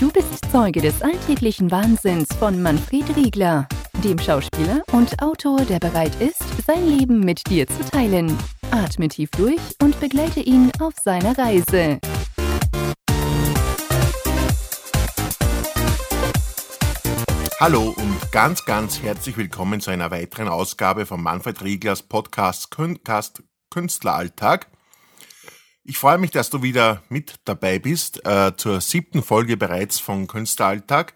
Du bist Zeuge des alltäglichen Wahnsinns von Manfred Riegler, dem Schauspieler und Autor, der bereit ist, sein Leben mit dir zu teilen. Atme tief durch und begleite ihn auf seiner Reise. Hallo und ganz, ganz herzlich willkommen zu einer weiteren Ausgabe von Manfred Rieglers Podcast Künstleralltag. Ich freue mich, dass du wieder mit dabei bist äh, zur siebten Folge bereits von Künstleralltag.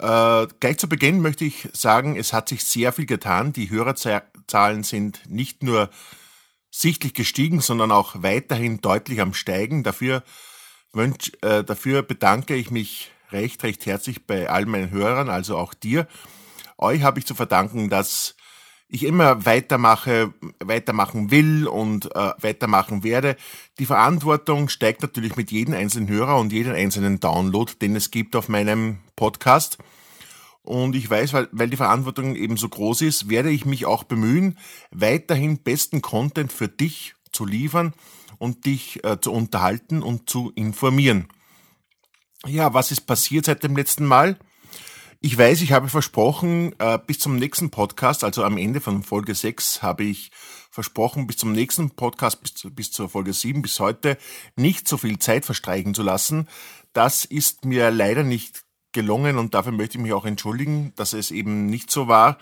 Äh, gleich zu Beginn möchte ich sagen, es hat sich sehr viel getan. Die Hörerzahlen sind nicht nur sichtlich gestiegen, sondern auch weiterhin deutlich am Steigen. Dafür, wünsch, äh, dafür bedanke ich mich recht, recht herzlich bei all meinen Hörern, also auch dir. Euch habe ich zu verdanken, dass ich immer weitermache, weitermachen will und äh, weitermachen werde. Die Verantwortung steigt natürlich mit jedem einzelnen Hörer und jedem einzelnen Download, den es gibt auf meinem Podcast. Und ich weiß, weil, weil die Verantwortung eben so groß ist, werde ich mich auch bemühen, weiterhin besten Content für dich zu liefern und dich äh, zu unterhalten und zu informieren. Ja, was ist passiert seit dem letzten Mal? Ich weiß, ich habe versprochen, äh, bis zum nächsten Podcast, also am Ende von Folge 6, habe ich versprochen, bis zum nächsten Podcast, bis, bis zur Folge 7, bis heute, nicht so viel Zeit verstreichen zu lassen. Das ist mir leider nicht gelungen und dafür möchte ich mich auch entschuldigen, dass es eben nicht so war.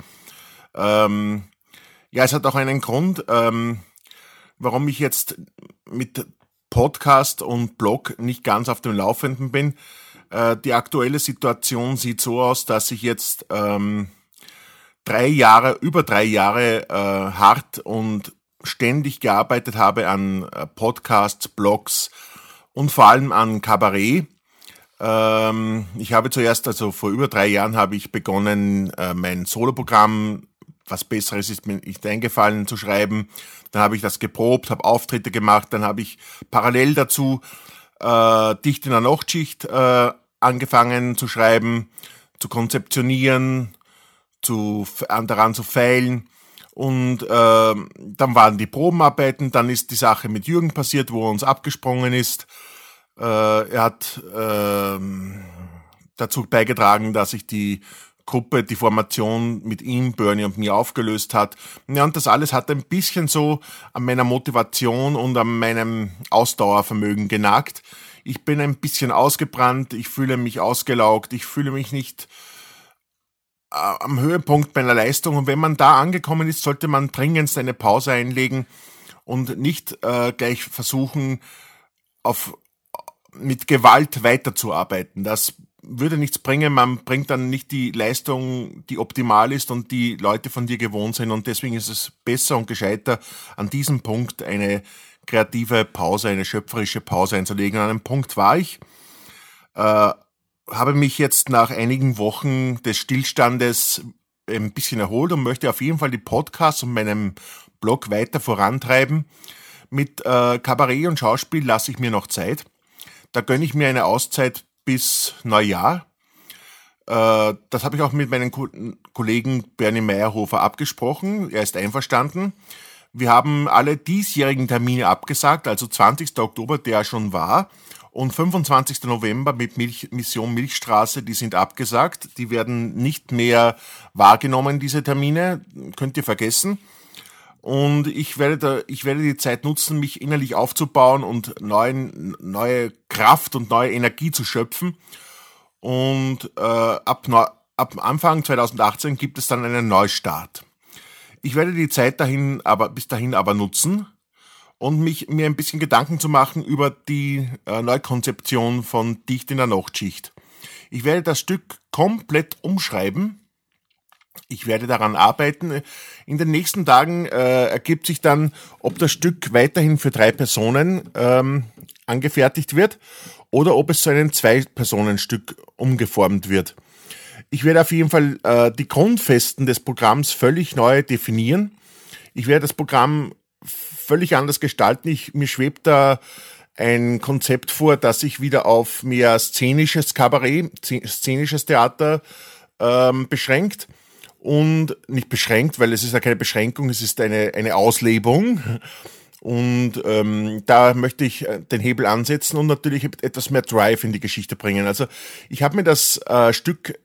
Ähm, ja, es hat auch einen Grund, ähm, warum ich jetzt mit Podcast und Blog nicht ganz auf dem Laufenden bin. Äh, die aktuelle Situation sieht so aus, dass ich jetzt ähm, drei Jahre, über drei Jahre äh, hart und ständig gearbeitet habe an äh, Podcasts, Blogs und vor allem an Kabarett. Ähm, ich habe zuerst, also vor über drei Jahren, habe ich begonnen, äh, mein Soloprogramm was Besseres ist mir nicht eingefallen zu schreiben. Dann habe ich das geprobt, habe Auftritte gemacht, dann habe ich parallel dazu äh, dicht in der Nachtschicht äh, angefangen zu schreiben, zu konzeptionieren, zu, daran zu feilen. Und äh, dann waren die Probenarbeiten, dann ist die Sache mit Jürgen passiert, wo er uns abgesprungen ist. Äh, er hat äh, dazu beigetragen, dass ich die Gruppe, die Formation mit ihm, Bernie und mir aufgelöst hat. Ja, und das alles hat ein bisschen so an meiner Motivation und an meinem Ausdauervermögen genagt. Ich bin ein bisschen ausgebrannt, ich fühle mich ausgelaugt, ich fühle mich nicht äh, am Höhepunkt meiner Leistung. Und wenn man da angekommen ist, sollte man dringend eine Pause einlegen und nicht äh, gleich versuchen, auf, mit Gewalt weiterzuarbeiten. Das würde nichts bringen, man bringt dann nicht die Leistung, die optimal ist und die Leute von dir gewohnt sind und deswegen ist es besser und gescheiter, an diesem Punkt eine kreative Pause, eine schöpferische Pause einzulegen. An einem Punkt war ich, äh, habe mich jetzt nach einigen Wochen des Stillstandes ein bisschen erholt und möchte auf jeden Fall die Podcasts und meinem Blog weiter vorantreiben. Mit äh, Kabarett und Schauspiel lasse ich mir noch Zeit. Da gönne ich mir eine Auszeit bis Neujahr. Äh, das habe ich auch mit meinem Kollegen Bernie Meyerhofer abgesprochen. Er ist einverstanden. Wir haben alle diesjährigen Termine abgesagt, also 20. Oktober, der schon war, und 25. November mit Milch, Mission Milchstraße, die sind abgesagt. Die werden nicht mehr wahrgenommen, diese Termine. Könnt ihr vergessen. Und ich werde, da, ich werde die Zeit nutzen, mich innerlich aufzubauen und neuen, neue Kraft und neue Energie zu schöpfen. Und äh, ab, ab Anfang 2018 gibt es dann einen Neustart. Ich werde die Zeit dahin aber, bis dahin aber nutzen und mich, mir ein bisschen Gedanken zu machen über die äh, Neukonzeption von Dicht in der Nachtschicht. Ich werde das Stück komplett umschreiben ich werde daran arbeiten. In den nächsten Tagen äh, ergibt sich dann, ob das Stück weiterhin für drei Personen ähm, angefertigt wird oder ob es zu einem Zwei-Personen-Stück umgeformt wird. Ich werde auf jeden Fall äh, die Grundfesten des Programms völlig neu definieren. Ich werde das Programm völlig anders gestalten. Ich, mir schwebt da ein Konzept vor, das sich wieder auf mehr szenisches Kabarett, szenisches Theater ähm, beschränkt und nicht beschränkt, weil es ist ja keine Beschränkung, es ist eine, eine Auslebung. Und ähm, da möchte ich äh, den Hebel ansetzen und natürlich etwas mehr Drive in die Geschichte bringen. Also ich habe mir das äh, Stück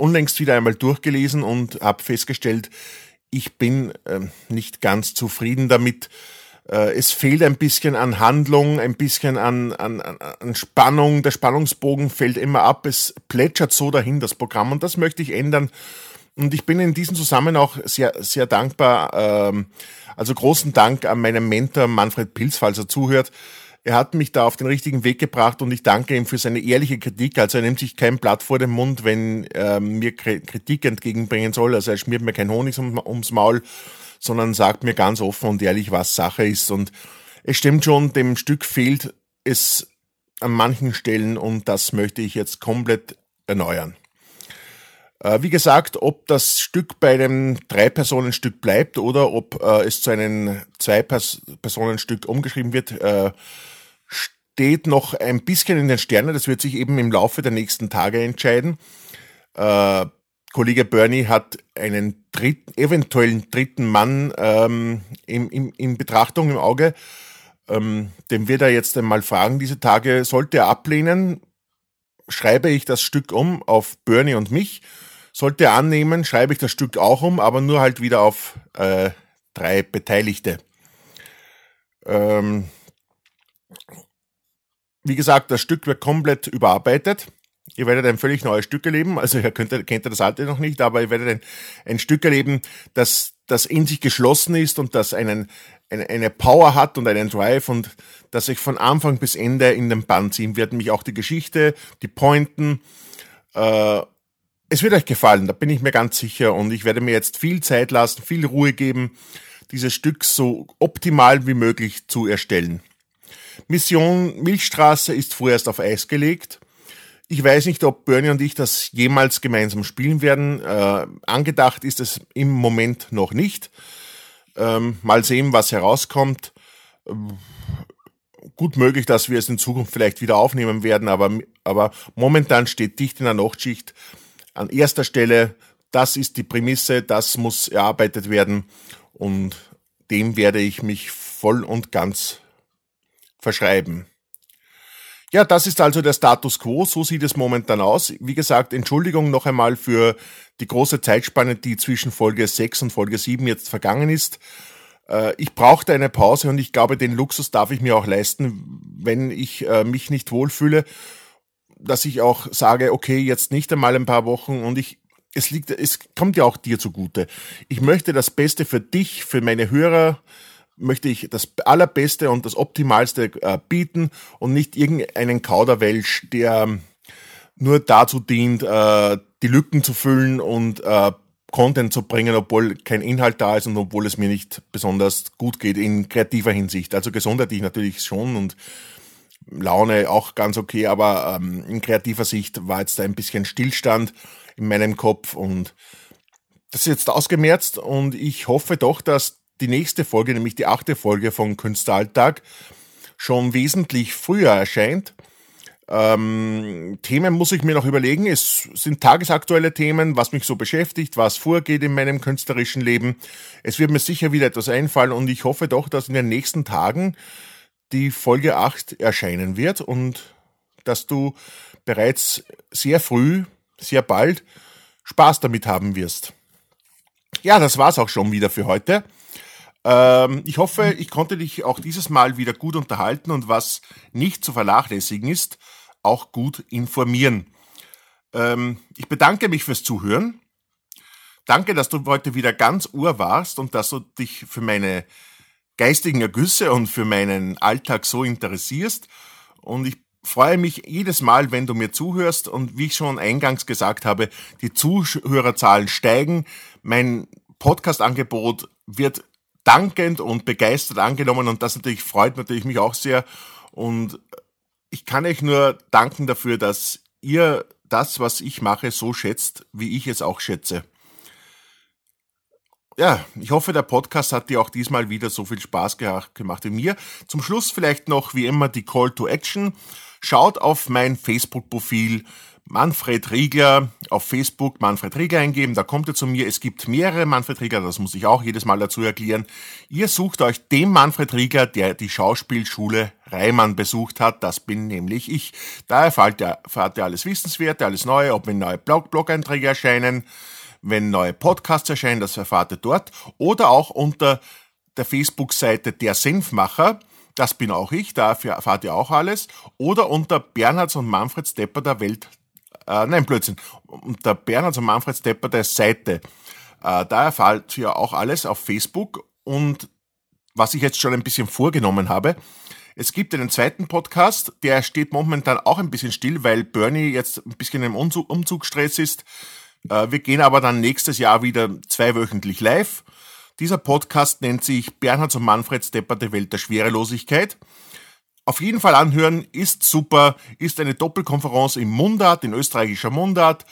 unlängst wieder einmal durchgelesen und habe festgestellt, ich bin äh, nicht ganz zufrieden damit. Äh, es fehlt ein bisschen an Handlung, ein bisschen an, an, an Spannung. Der Spannungsbogen fällt immer ab. Es plätschert so dahin, das Programm. Und das möchte ich ändern. Und ich bin in diesem Zusammenhang auch sehr, sehr dankbar. Ähm, also großen Dank an meinen Mentor Manfred Pilz, falls er zuhört. Er hat mich da auf den richtigen Weg gebracht und ich danke ihm für seine ehrliche Kritik. Also er nimmt sich kein Blatt vor den Mund, wenn er mir Kritik entgegenbringen soll. Also er schmiert mir kein Honig ums Maul, sondern sagt mir ganz offen und ehrlich, was Sache ist. Und es stimmt schon, dem Stück fehlt es an manchen Stellen und das möchte ich jetzt komplett erneuern. Äh, wie gesagt, ob das Stück bei einem Drei-Personen-Stück bleibt oder ob äh, es zu einem Zwei-Personen-Stück umgeschrieben wird, äh, steht noch ein bisschen in den Sternen. Das wird sich eben im Laufe der nächsten Tage entscheiden. Äh, Kollege Bernie hat einen dritten, eventuellen dritten Mann ähm, in, in, in Betrachtung im Auge. Ähm, den wird er jetzt einmal fragen diese Tage. Sollte er ablehnen, schreibe ich das Stück um auf Bernie und mich sollte annehmen, schreibe ich das Stück auch um, aber nur halt wieder auf äh, drei Beteiligte. Ähm, wie gesagt, das Stück wird komplett überarbeitet. Ihr werdet ein völlig neues Stück erleben. Also ihr könnt, kennt ihr das alte noch nicht, aber ihr werdet ein, ein Stück erleben, das, das in sich geschlossen ist und das einen, eine, eine Power hat und einen Drive und das sich von Anfang bis Ende in den Band ziehen wird. Mich auch die Geschichte, die Pointen äh, es wird euch gefallen, da bin ich mir ganz sicher und ich werde mir jetzt viel Zeit lassen, viel Ruhe geben, dieses Stück so optimal wie möglich zu erstellen. Mission Milchstraße ist vorerst auf Eis gelegt. Ich weiß nicht, ob Bernie und ich das jemals gemeinsam spielen werden. Äh, angedacht ist es im Moment noch nicht. Ähm, mal sehen, was herauskommt. Gut möglich, dass wir es in Zukunft vielleicht wieder aufnehmen werden, aber, aber momentan steht dicht in der Nachtschicht an erster Stelle, das ist die Prämisse, das muss erarbeitet werden und dem werde ich mich voll und ganz verschreiben. Ja, das ist also der Status quo, so sieht es momentan aus. Wie gesagt, Entschuldigung noch einmal für die große Zeitspanne, die zwischen Folge 6 und Folge 7 jetzt vergangen ist. Äh, ich brauchte eine Pause und ich glaube, den Luxus darf ich mir auch leisten, wenn ich äh, mich nicht wohlfühle dass ich auch sage, okay, jetzt nicht einmal ein paar Wochen und ich, es liegt, es kommt ja auch dir zugute. Ich möchte das Beste für dich, für meine Hörer, möchte ich das Allerbeste und das Optimalste äh, bieten und nicht irgendeinen Kauderwelsch, der nur dazu dient, äh, die Lücken zu füllen und äh, Content zu bringen, obwohl kein Inhalt da ist und obwohl es mir nicht besonders gut geht in kreativer Hinsicht. Also gesundheitlich natürlich schon und Laune auch ganz okay, aber ähm, in kreativer Sicht war jetzt da ein bisschen Stillstand in meinem Kopf und das ist jetzt ausgemerzt und ich hoffe doch, dass die nächste Folge, nämlich die achte Folge von Künstleralltag, schon wesentlich früher erscheint. Ähm, Themen muss ich mir noch überlegen. Es sind tagesaktuelle Themen, was mich so beschäftigt, was vorgeht in meinem künstlerischen Leben. Es wird mir sicher wieder etwas einfallen und ich hoffe doch, dass in den nächsten Tagen die Folge 8 erscheinen wird und dass du bereits sehr früh, sehr bald Spaß damit haben wirst. Ja, das war's auch schon wieder für heute. Ähm, ich hoffe, ich konnte dich auch dieses Mal wieder gut unterhalten und was nicht zu vernachlässigen ist, auch gut informieren. Ähm, ich bedanke mich fürs Zuhören. Danke, dass du heute wieder ganz Uhr warst und dass du dich für meine geistigen Ergüsse und für meinen Alltag so interessierst. Und ich freue mich jedes Mal, wenn du mir zuhörst. Und wie ich schon eingangs gesagt habe, die Zuhörerzahlen steigen. Mein Podcast-Angebot wird dankend und begeistert angenommen und das natürlich freut natürlich mich auch sehr. Und ich kann euch nur danken dafür, dass ihr das, was ich mache, so schätzt, wie ich es auch schätze. Ja, ich hoffe, der Podcast hat dir auch diesmal wieder so viel Spaß gemacht wie mir. Zum Schluss vielleicht noch wie immer die Call to Action. Schaut auf mein Facebook-Profil Manfred Riegler auf Facebook Manfred Riegler eingeben, da kommt ihr zu mir. Es gibt mehrere Manfred Riegler, das muss ich auch jedes Mal dazu erklären. Ihr sucht euch den Manfred Riegler, der die Schauspielschule Reimann besucht hat. Das bin nämlich ich. Da erfahrt ihr, erfahrt ihr alles Wissenswerte, alles Neue, ob wenn neue Blog Blog-Einträge erscheinen, wenn neue Podcasts erscheinen, das erfahrt ihr dort. Oder auch unter der Facebook-Seite Der Senfmacher. Das bin auch ich, da erfahrt ihr auch alles. Oder unter Bernhards und Manfred Stepper der Welt äh, nein, Blödsinn, der Bernhard und Manfred Stepper der Seite. Äh, da erfahrt ihr auch alles auf Facebook und was ich jetzt schon ein bisschen vorgenommen habe, es gibt einen zweiten Podcast, der steht momentan auch ein bisschen still, weil Bernie jetzt ein bisschen im Umzug, Umzugsstress ist. Äh, wir gehen aber dann nächstes Jahr wieder zweiwöchentlich live. Dieser Podcast nennt sich Bernhard und Manfred Stepper der Welt der Schwerelosigkeit auf jeden Fall anhören, ist super, ist eine Doppelkonferenz im Mundart, in österreichischer Mundart.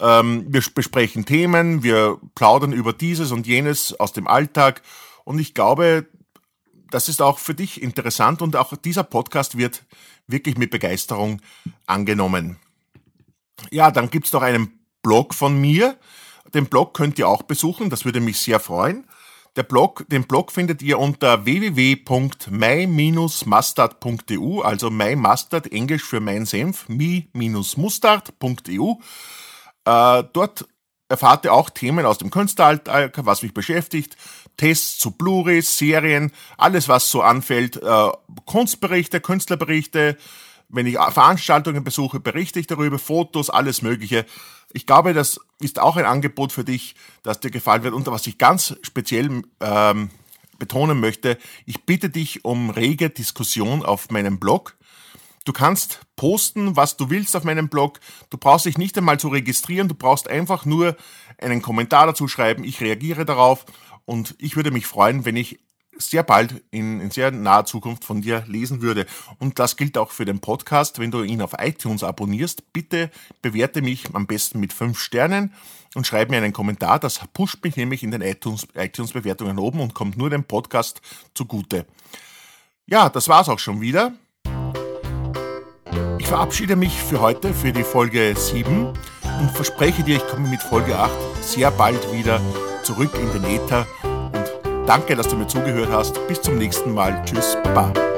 Ähm, wir besprechen Themen, wir plaudern über dieses und jenes aus dem Alltag und ich glaube, das ist auch für dich interessant und auch dieser Podcast wird wirklich mit Begeisterung angenommen. Ja, dann gibt es noch einen Blog von mir. Den Blog könnt ihr auch besuchen, das würde mich sehr freuen. Der Blog, den Blog findet ihr unter www.my-mustard.eu, also mymustard, Englisch für mein Senf, mi-mustard.eu. Äh, dort erfahrt ihr auch Themen aus dem Künstleralltag, was mich beschäftigt, Tests zu Blu-rays, Serien, alles was so anfällt, äh, Kunstberichte, Künstlerberichte, wenn ich Veranstaltungen besuche, berichte ich darüber, Fotos, alles Mögliche. Ich glaube, das ist auch ein Angebot für dich, das dir gefallen wird. Und was ich ganz speziell ähm, betonen möchte, ich bitte dich um rege Diskussion auf meinem Blog. Du kannst posten, was du willst auf meinem Blog. Du brauchst dich nicht einmal zu registrieren. Du brauchst einfach nur einen Kommentar dazu schreiben. Ich reagiere darauf und ich würde mich freuen, wenn ich sehr bald in, in sehr naher Zukunft von dir lesen würde. Und das gilt auch für den Podcast. Wenn du ihn auf iTunes abonnierst, bitte bewerte mich am besten mit fünf Sternen und schreib mir einen Kommentar. Das pusht mich nämlich in den iTunes-Bewertungen oben und kommt nur dem Podcast zugute. Ja, das war's auch schon wieder. Ich verabschiede mich für heute, für die Folge 7 und verspreche dir, ich komme mit Folge 8 sehr bald wieder zurück in den Äther Danke, dass du mir zugehört hast. Bis zum nächsten Mal. Tschüss, Baba.